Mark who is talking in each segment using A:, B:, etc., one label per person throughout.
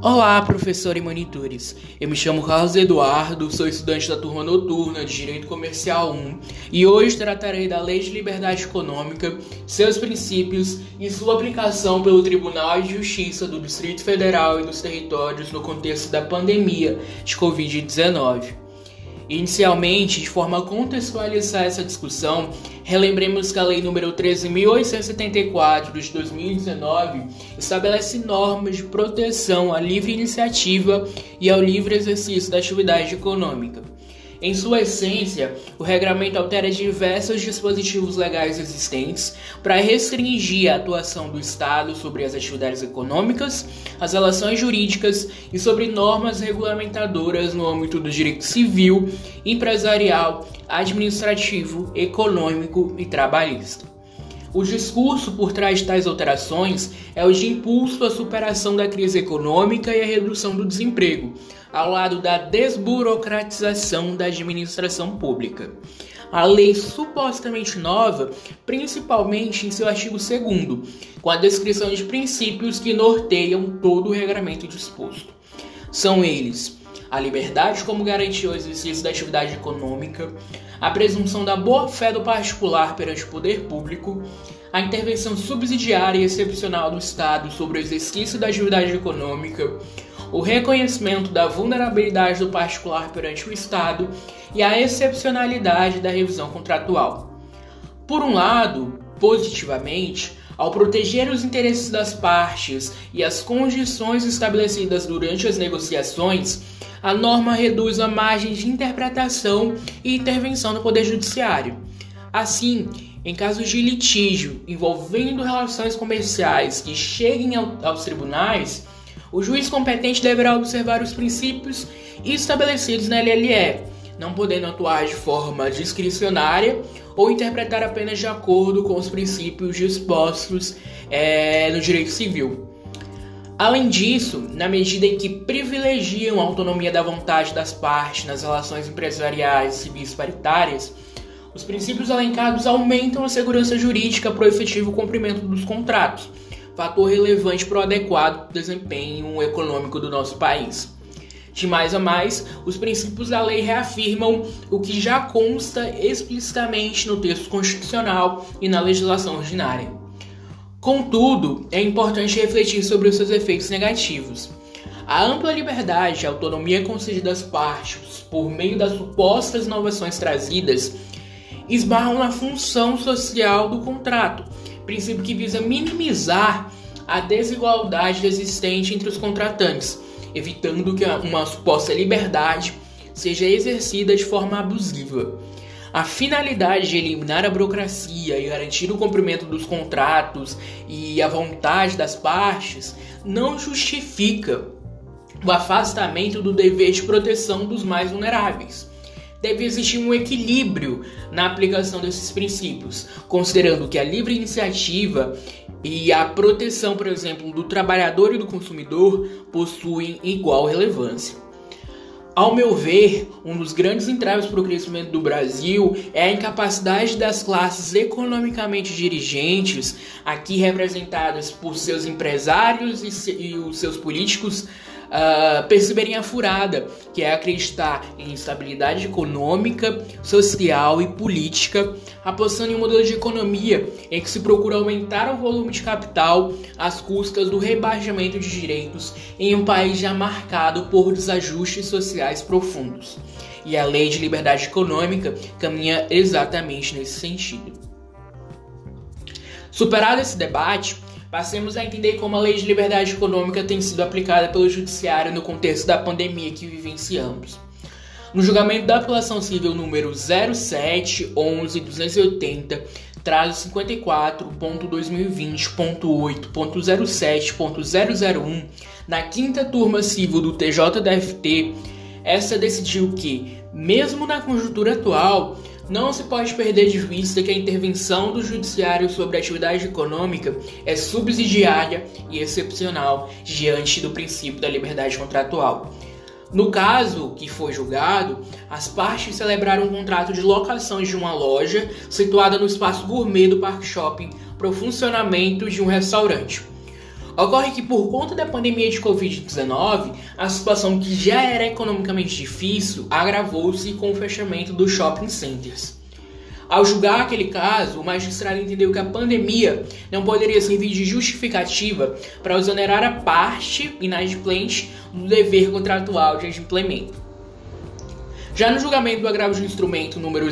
A: Olá, professor e monitores. Eu me chamo Carlos Eduardo, sou estudante da turma noturna de Direito Comercial 1 e hoje tratarei da Lei de Liberdade Econômica, seus princípios e sua aplicação pelo Tribunal de Justiça do Distrito Federal e dos Territórios no contexto da pandemia de Covid-19. Inicialmente, de forma a contextualizar essa discussão, relembremos que a Lei nº 13.874 de 2019 estabelece normas de proteção à livre iniciativa e ao livre exercício da atividade econômica. Em sua essência, o regramento altera diversos dispositivos legais existentes para restringir a atuação do Estado sobre as atividades econômicas, as relações jurídicas e sobre normas regulamentadoras no âmbito do direito civil, empresarial, administrativo, econômico e trabalhista. O discurso por trás de tais alterações é o de impulso à superação da crise econômica e à redução do desemprego, ao lado da desburocratização da administração pública. A lei supostamente nova, principalmente em seu artigo 2, com a descrição de princípios que norteiam todo o regramento disposto. São eles a liberdade como garantia ao exercício da atividade econômica, a presunção da boa-fé do particular perante o poder público, a intervenção subsidiária e excepcional do Estado sobre o exercício da atividade econômica, o reconhecimento da vulnerabilidade do particular perante o Estado e a excepcionalidade da revisão contratual. Por um lado, positivamente, ao proteger os interesses das partes e as condições estabelecidas durante as negociações, a norma reduz a margem de interpretação e intervenção do Poder Judiciário. Assim, em casos de litígio envolvendo relações comerciais que cheguem aos tribunais, o juiz competente deverá observar os princípios estabelecidos na LLE, não podendo atuar de forma discricionária ou interpretar apenas de acordo com os princípios dispostos é, no direito civil. Além disso, na medida em que privilegiam a autonomia da vontade das partes nas relações empresariais e civis paritárias, os princípios elencados aumentam a segurança jurídica para o efetivo cumprimento dos contratos fator relevante para o adequado desempenho econômico do nosso país. De mais a mais, os princípios da lei reafirmam o que já consta explicitamente no texto constitucional e na legislação ordinária. Contudo, é importante refletir sobre os seus efeitos negativos. A ampla liberdade e autonomia concedida às partes por meio das supostas inovações trazidas esbarram na função social do contrato, princípio que visa minimizar a desigualdade existente entre os contratantes, evitando que uma suposta liberdade seja exercida de forma abusiva. A finalidade de eliminar a burocracia e garantir o cumprimento dos contratos e a vontade das partes não justifica o afastamento do dever de proteção dos mais vulneráveis deve existir um equilíbrio na aplicação desses princípios, considerando que a livre iniciativa e a proteção, por exemplo, do trabalhador e do consumidor possuem igual relevância. Ao meu ver, um dos grandes entraves para o crescimento do Brasil é a incapacidade das classes economicamente dirigentes, aqui representadas por seus empresários e, os seus políticos, uh, perceberem a furada, que é acreditar em estabilidade econômica, social e política, apostando em um modelo de economia em que se procura aumentar o volume de capital às custas do rebaixamento de direitos em um país já marcado por desajustes sociais profundos. E a lei de liberdade econômica caminha exatamente nesse sentido. Superado esse debate, Passemos a entender como a lei de liberdade econômica tem sido aplicada pelo Judiciário no contexto da pandemia que vivenciamos. No julgamento da apelação civil número 0711280, traço 54.2020.8.07.001, na quinta turma civil do TJDFT, essa decidiu que, mesmo na conjuntura atual, não se pode perder de vista que a intervenção do judiciário sobre a atividade econômica é subsidiária e excepcional diante do princípio da liberdade contratual. No caso que foi julgado, as partes celebraram um contrato de locação de uma loja situada no espaço gourmet do Parque Shopping para o funcionamento de um restaurante. Ocorre que, por conta da pandemia de Covid-19, a situação que já era economicamente difícil agravou-se com o fechamento dos shopping centers. Ao julgar aquele caso, o magistrado entendeu que a pandemia não poderia servir de justificativa para exonerar a parte inadimplente do dever contratual de adimplemento. Já no julgamento do agravo de instrumento número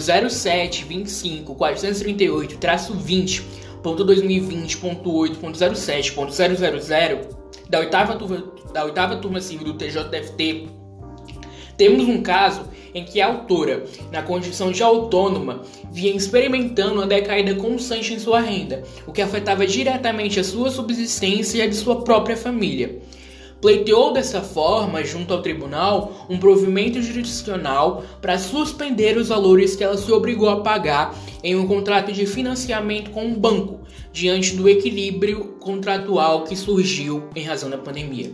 A: 0725-438-2020.8.07.000 da oitava turma, da oitava turma civil do TJFT, temos um caso em que a autora, na condição de autônoma, vinha experimentando uma decaída constante em sua renda, o que afetava diretamente a sua subsistência e a de sua própria família. Pleiteou dessa forma, junto ao tribunal, um provimento jurisdicional para suspender os valores que ela se obrigou a pagar em um contrato de financiamento com um banco, diante do equilíbrio contratual que surgiu em razão da pandemia.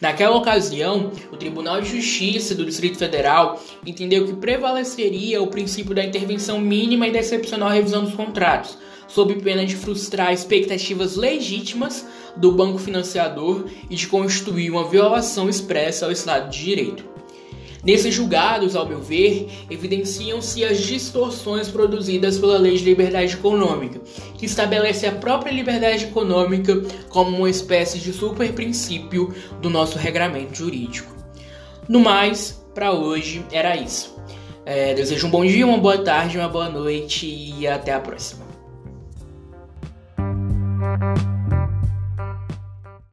A: Naquela ocasião, o Tribunal de Justiça do Distrito Federal entendeu que prevaleceria o princípio da intervenção mínima e da excepcional revisão dos contratos, sob pena de frustrar expectativas legítimas do banco financiador e de constituir uma violação expressa ao Estado de Direito. Nesses julgados, ao meu ver, evidenciam-se as distorções produzidas pela Lei de Liberdade Econômica, que estabelece a própria liberdade econômica como uma espécie de superprincípio do nosso regramento jurídico. No mais, para hoje era isso. É, desejo um bom dia, uma boa tarde, uma boa noite e até a próxima.